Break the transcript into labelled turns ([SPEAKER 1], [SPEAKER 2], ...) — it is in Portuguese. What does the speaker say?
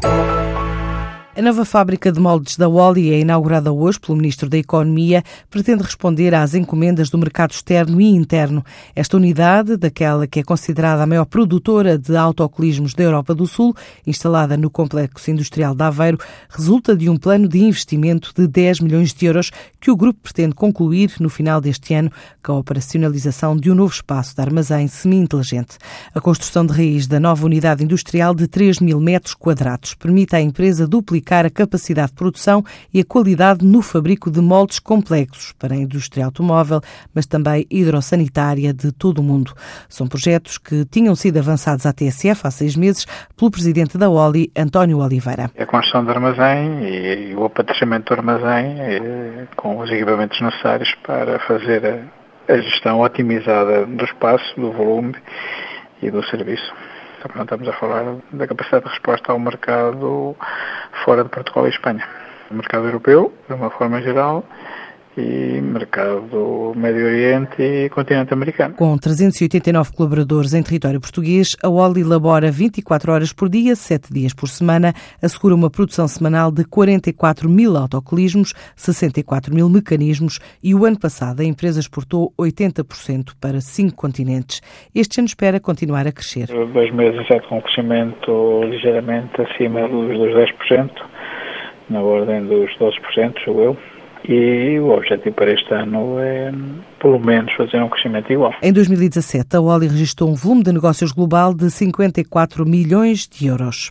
[SPEAKER 1] Tchau.
[SPEAKER 2] A nova fábrica de moldes da Wally é inaugurada hoje pelo Ministro da Economia, pretende responder às encomendas do mercado externo e interno. Esta unidade, daquela que é considerada a maior produtora de autocolismos da Europa do Sul, instalada no Complexo Industrial de Aveiro, resulta de um plano de investimento de 10 milhões de euros que o grupo pretende concluir no final deste ano com a operacionalização de um novo espaço de armazém semi-inteligente. A construção de raiz da nova unidade industrial de 3 mil metros quadrados permite à empresa duplicar multiplicar a capacidade de produção e a qualidade no fabrico de moldes complexos para a indústria automóvel, mas também hidrossanitária de todo o mundo. São projetos que tinham sido avançados à TSF há seis meses pelo presidente da OLI, António Oliveira.
[SPEAKER 3] A construção do armazém e o apatrechamento do armazém eh, com os equipamentos necessários para fazer a gestão otimizada do espaço, do volume e do serviço. Também estamos a falar da capacidade de resposta ao mercado fora de Portugal e Espanha. O mercado europeu, de uma forma geral, e mercado Médio Oriente e continente americano.
[SPEAKER 2] Com 389 colaboradores em território português, a OLI elabora 24 horas por dia, 7 dias por semana, assegura uma produção semanal de 44 mil autocolismos, 64 mil mecanismos e o ano passado a empresa exportou 80% para cinco continentes. Este ano espera continuar a crescer.
[SPEAKER 3] Dois meses já com um crescimento ligeiramente acima dos, dos 10%, na ordem dos 12%, sou eu e o objetivo para este ano é, pelo menos, fazer um crescimento igual.
[SPEAKER 2] Em 2017, a Oli registrou um volume de negócios global de 54 milhões de euros.